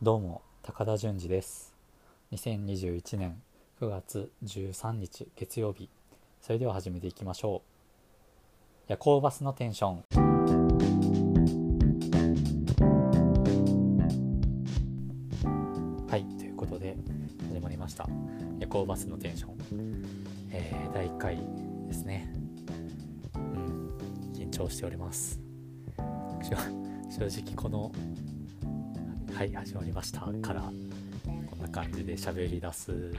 どうも高田純次です。2021年9月13日月曜日。それでは始めていきましょう。夜行バスのテンション。はいということで始まりました。夜行バスのテンション、えー、第1回ですね。うん緊張しております。正直このはい始まりました。からこんな感じで喋り出す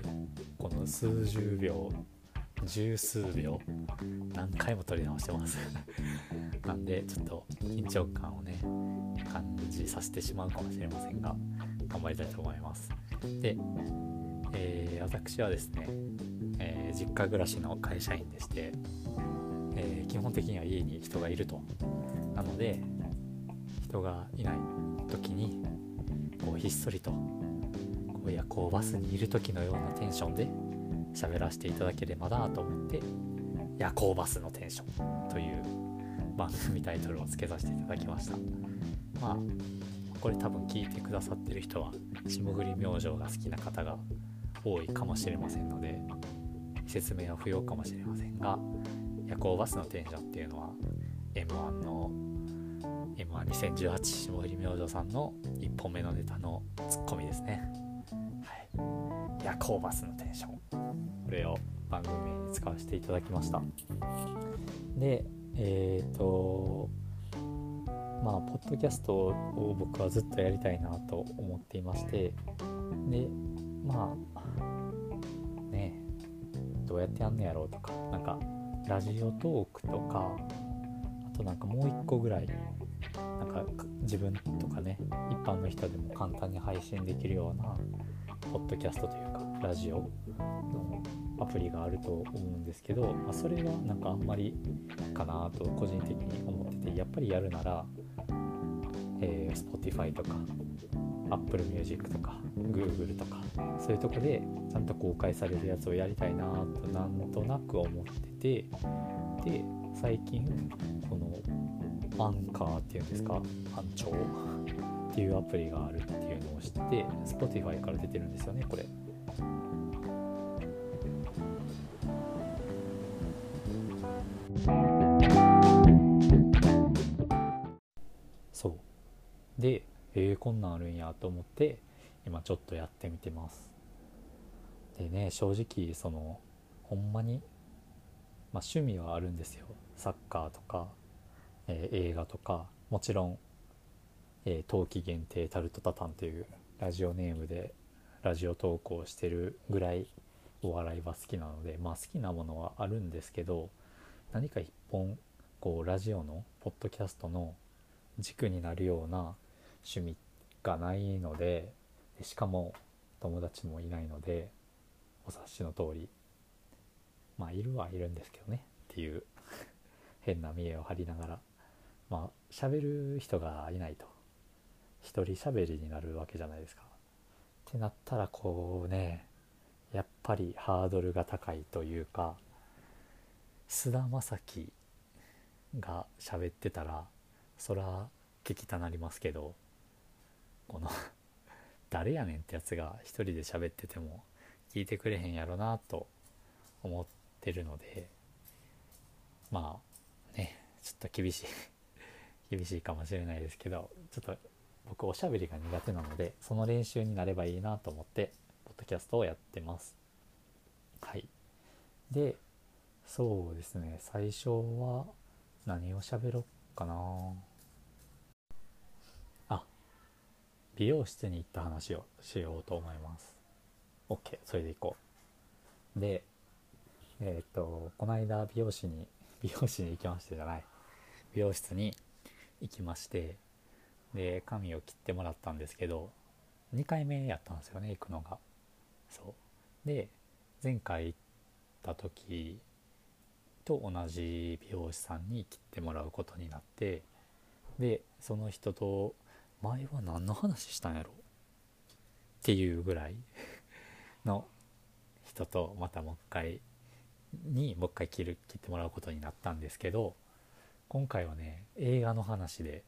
この数十秒十数秒何回も撮り直してます。なんでちょっと緊張感をね感じさせてしまうかもしれませんが頑張りたいと思います。で、えー、私はですね、えー、実家暮らしの会社員でして、えー、基本的には家に人がいると。なので人がいない時にこうひっそりとこう夜行バスにいる時のようなテンションで喋らせていただければなと思って夜行バスのテンションという番組タイトルを付けさせていただきました。まあこれ多分聞いてくださってる人は霜降り明星が好きな方が多いかもしれませんので説明は不要かもしれませんが夜行バスのテンションっていうのは m 1の m 1 2 0 1 8霜降り明星さんの1本目のネタのツッコミですね。はい。夜行バスのテンション。これを番組名に使わせていただきました。でえっ、ー、とまあポッドキャストを僕はずっとやりたいなと思っていまして。でまあねどうやってやんのやろうとかなんかラジオトークとかとなんかもう一個ぐらいなんか自分とかね一般の人でも簡単に配信できるようなポッドキャストというかラジオのアプリがあると思うんですけど、まあ、それはなんかあんまりかなと個人的に思っててやっぱりやるなら、えー、Spotify とか Apple Music とか Google とかそういうとこでちゃんと公開されるやつをやりたいなとなんとなく思っててで最近このアンカーっていうんですか班長っていうアプリがあるっていうのを知って Spotify から出てるんですよねこれ。そう。でえー、こんなんあるんやと思って今ちょっとやってみてます。でね正直そのほんまにまあ趣味はあるんですよ。サッカーとかえー、映画とかもちろん、えー、冬季限定タルトタタンというラジオネームでラジオ投稿してるぐらいお笑いは好きなのでまあ好きなものはあるんですけど何か一本こうラジオのポッドキャストの軸になるような趣味がないのでしかも友達もいないのでお察しの通りまあいるはいるんですけどねっていう。変な見栄を張りながらまあ喋る人がいないと一人喋りになるわけじゃないですか。ってなったらこうねやっぱりハードルが高いというか菅田将暉が喋ってたらそら聞きたなりますけどこの誰やねんってやつが一人で喋ってても聞いてくれへんやろなと思ってるのでまあちょっと厳しい 厳しいかもしれないですけどちょっと僕おしゃべりが苦手なのでその練習になればいいなと思ってポッドキャストをやってます。はい。でそうですね。最初は何を喋ろっかな。あ美容室に行った話をしようと思います。OK それでいこう。でえっ、とこの間美容師に美容師に行きましてじゃない。美容室に行きましてで髪を切ってもらったんですけど2回目やったんですよね行くのが。そう。で前回行った時と同じ美容師さんに切ってもらうことになってでその人と前は何の話したんやろ？っていうぐらいの人とまたもう一回にもう一回切る切ってもらうことになったんですけど今回はね映画の話で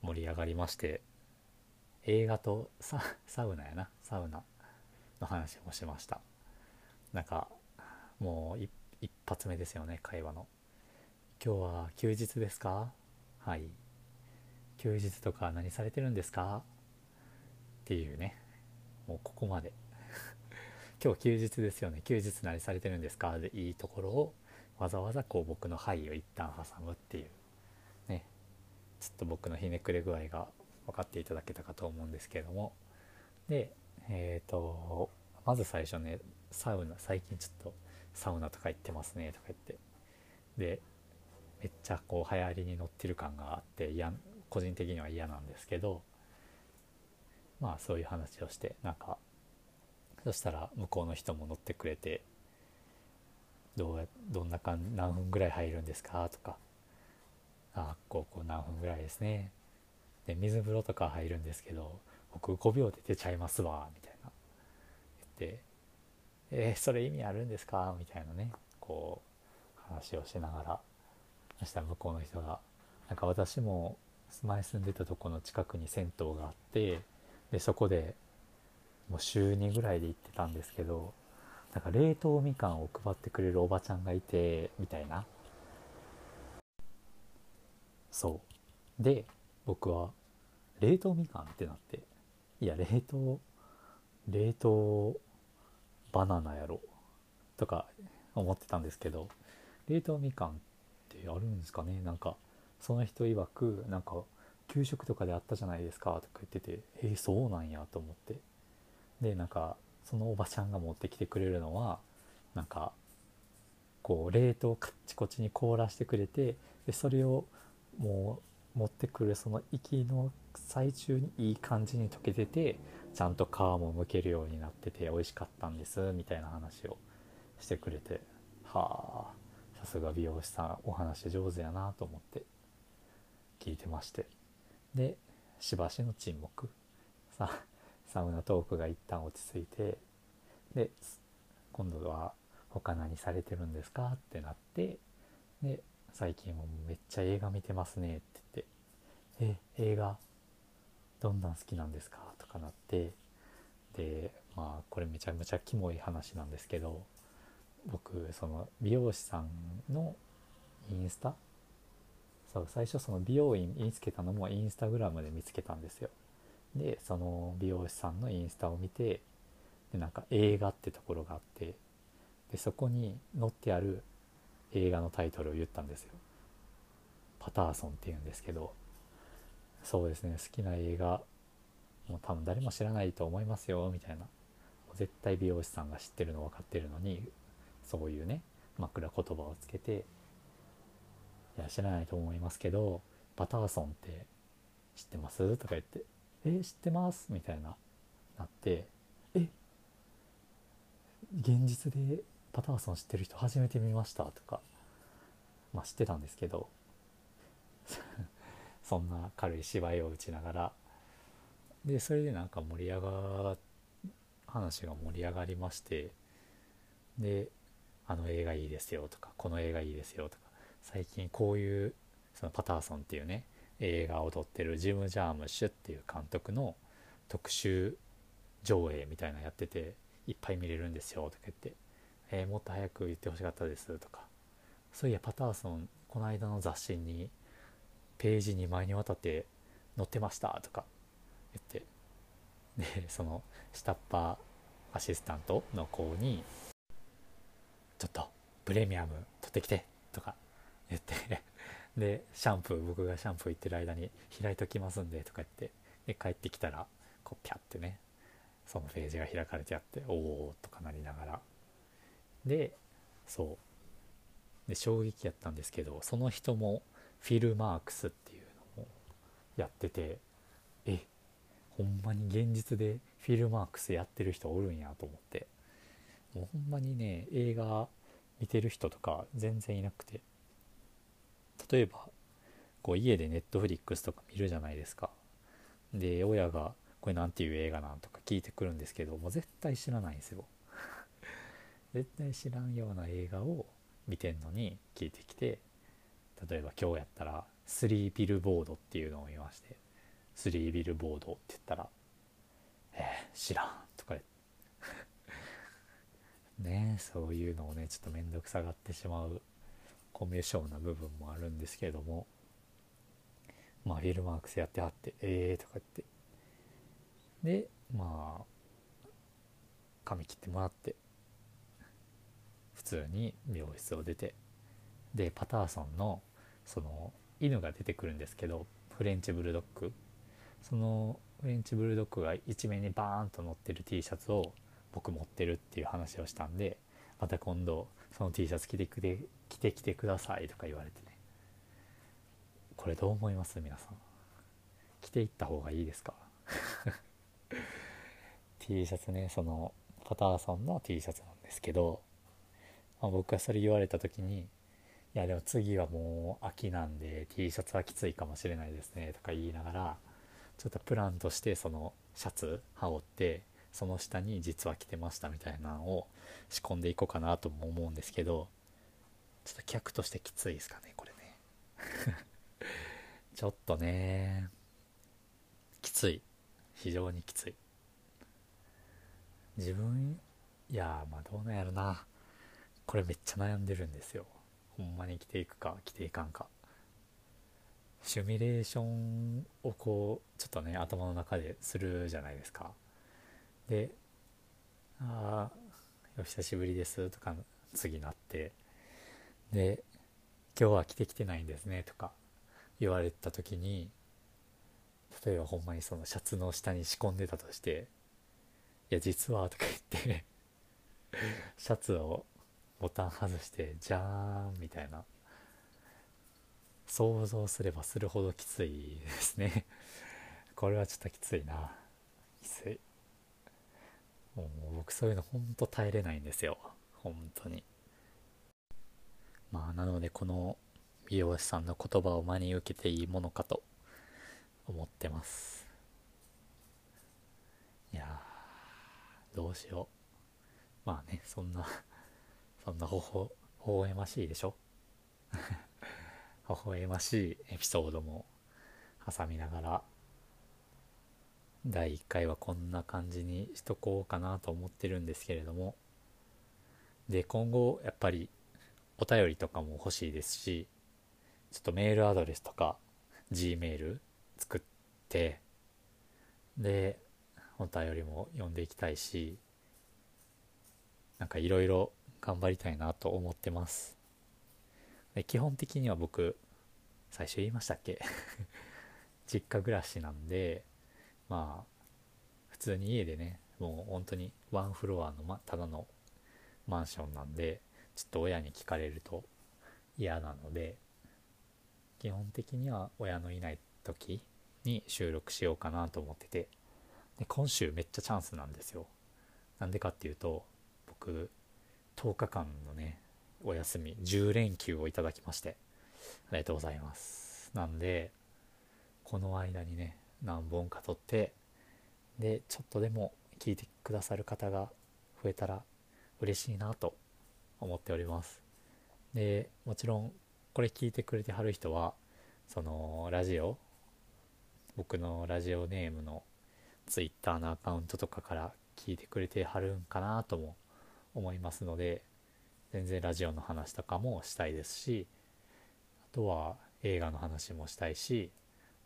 盛り上がりまして映画とササウナやなサウナの話もしました。なんかもう一発目ですよね会話の。今日は休日ですか？はい。休日とか何されてるんですか？っていうね。もうここまで。今日休日ですよね。休日何されてるんですか？でいいところをわざわざこう僕の「はい」を一旦挟むっていう。ね。ちょっと僕のひねくれ具合が分かっていただけたかと思うんですけれども。でえっ、ー、とまず最初ねサウナ最近ちょっとサウナとか行ってますねとか言って。でめっちゃこう流行りに乗ってる感があってや個人的には嫌なんですけど。まあそういう話をしてなんかそしたら向こうの人も乗ってくれてどうやどんなか何分ぐらい入るんですか？とか。あこうこう何分ぐらいですね。で水風呂とか入るんですけど僕5秒で出ちゃいますわみたいな。言ってえー、それ意味あるんですか？みたいなねこう話をしながら。そしたら向こうの人がなんか私も前住んでたとこの近くに銭湯があってでそこでもう週2ぐらいで行ってたんですけどなんか冷凍みかんを配ってくれるおばちゃんがいてみたいな。そう。で僕は冷凍みかんってなっていや冷凍冷凍バナナやろとか思ってたんですけど冷凍みかんってあるんですかね？なんかその人曰くなんか給食とかであったじゃないですかとか言っててえー、そうなんやと思って。でなんかそのおばちゃんが持ってきてくれるのはなんかこう冷凍カッチコチに凍らしてくれてでそれをもう持ってくるその息の最中にいい感じに溶けててちゃんと皮も剥けるようになってて美味しかったんですみたいな話をしてくれてはあさすが美容師さんお話上手やなと思って聞いてまして。でしばしの沈黙。さあサウナトークが一旦落ち着いてで今度は他何されてるんですかってなってで最近もめっちゃ映画見てますねって言ってえ映画どんなん好きなんですかとかなってでまあこれめちゃめちゃキモい話なんですけど僕その美容師さんのインスタ？そう最初その美容院見つけたのもインスタグラムで見つけたんですよ。でその美容師さんのインスタを見てでなんか映画ってところがあってでそこに載ってある映画のタイトルを言ったんですよ。パターソンっていうんですけど。そうですね好きな映画もう多分誰も知らないと思いますよみたいな。絶対美容師さんが知ってるの分かってるのにそういうね枕言葉をつけていや知らないと思いますけどパターソンって知ってます？とか言って「え知ってます?」みたいななって「え現実でパターソン知ってる人初めて見ました」とかまあ知ってたんですけど そんな軽い芝居を打ちながらでそれでなんか盛り上が話が盛り上がりましてで「あの映画いいですよ」とか「この映画いいですよ」とか最近こういうそのパターソンっていうね映画を撮ってるジム・ジャームッシュっていう監督の特集上映みたいなやってていっぱい見れるんですよとか言って「えー、もっと早く言ってほしかったです」とかそういやパターソンこの間の雑誌にページ2枚にわたって載ってましたとか言ってでその下っ端アシスタントの子に「ちょっとプレミアム取ってきて」とか言ってでシャンプー僕がシャンプー行ってる間に開いときますんでとか言ってで帰ってきたらこうピャってねそのページが開かれてあっておおとかなりながら。でそう。で衝撃やったんですけどその人もフィルマークスっていうのをやっててえほんまに現実でフィルマークスやってる人おるんやと思って。もうほんまにね映画見てる人とか全然いなくて。例えばこう家でネットフリックスとか見るじゃないですか。で親がこれ何ていう映画なんとか聞いてくるんですけどもう絶対知らないんですよ。絶対知らんような映画を見てんのに聞いてきて例えば今日やったら「スリービルボード」っていうのを見ましてスリービルボードって言ったら「えー、知らん」とか ねそういうのをねちょっと面倒くさがってしまう。コミュ障な部分もあるんですけれども。まあフィルマークスやってはって「ええー」とか言って。でまあ髪切ってもらって。普通に美容室を出て。でパターソンのその犬が出てくるんですけどフレンチブルドッグ。そのフレンチブルドッグが一面にバーンと乗ってる T シャツを僕持ってるっていう話をしたんでまた今度その T シャツ着てきて着てきてくださいとか言われてね。これどう思います？皆さん。着ていった方がいいですか？T シャツねそのパターソンの T シャツなんですけど、まあ、僕がそれ言われた時にいやでも次はもう秋なんで T シャツはきついかもしれないですねとか言いながらちょっとプランとしてそのシャツ羽織ってその下に実は着てましたみたいなのを仕込んでいこうかなとも思うんですけどちょっと客としてきついですかねこれね。ちょっとねきつい。非常にきつい。自分いやまあどうなんやろな。これめっちゃ悩んでるんですよ。ほんまに着ていくか着ていかんか。シミュレーションをこうちょっとね頭の中でするじゃないですか。で「ああお久しぶりです」とか次なってで「今日は着てきてないんですね」とか言われた時に例えばほんまにそのシャツの下に仕込んでたとして「いや実は」とか言って シャツをボタン外してじゃーんみたいな想像すればするほどきついですね。これはちょっときついな。きつい。もう僕そういうのほんと耐えれないんですよ。本当に。まあなのでこの美容師さんの言葉を真に受けていいものかと思ってます。いやどうしよう。まあねそんな そんなほほ微笑ましいでしょ。微笑ましいエピソードも挟みながら第1回はこんな感じにしとこうかなと思ってるんですけれども。で今後やっぱりお便りとかも欲しいですしちょっとメールアドレスとか G メール作ってでお便りも読んでいきたいしなんかいろいろ頑張りたいなと思ってます。で基本的には僕最初言いましたっけ？実家暮らしなんでまあ普通に家でねもう本当にワンフロアの、ま、ただのマンションなんでちょっと親に聞かれると嫌なので基本的には親のいない時に収録しようかなと思っててで今週めっちゃチャンスなんですよ。なんでかっていうと僕10日間のねお休み10連休をいただきましてありがとうございます。なんでこの間にね何本か撮ってでちょっとでも聞いてくださる方が増えたら嬉しいなと思っております。でもちろんこれ聞いてくれてはる人はそのラジオ僕のラジオネームの Twitter のアカウントとかから聞いてくれてはるんかなとも思いますので全然ラジオの話とかもしたいですしあとは映画の話もしたいし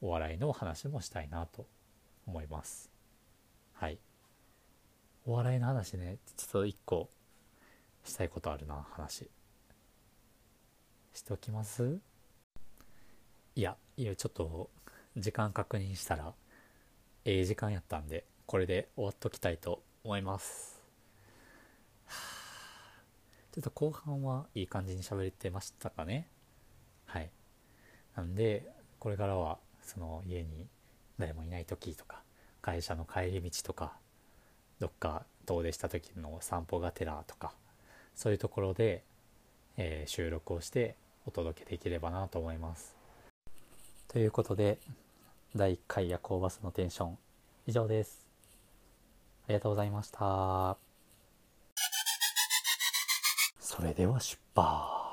お笑いの話もしたいなと思います。はい。お笑いの話ね。ちょっと一個したいことあるな話。しておきます？いやいやちょっと時間確認したらええ時間やったんでこれで終わっときたいと思います。ちょっと後半はいい感じに喋れてましたかね？はい。なんでこれからはその家に誰もいない時とか会社の帰り道とかどっか遠出した時の散歩がてらとかそういうところで、えー、収録をしてお届けできればなと思います。ということで第1回夜行バスのテンション以上です。ありがとうございました。それでは出発。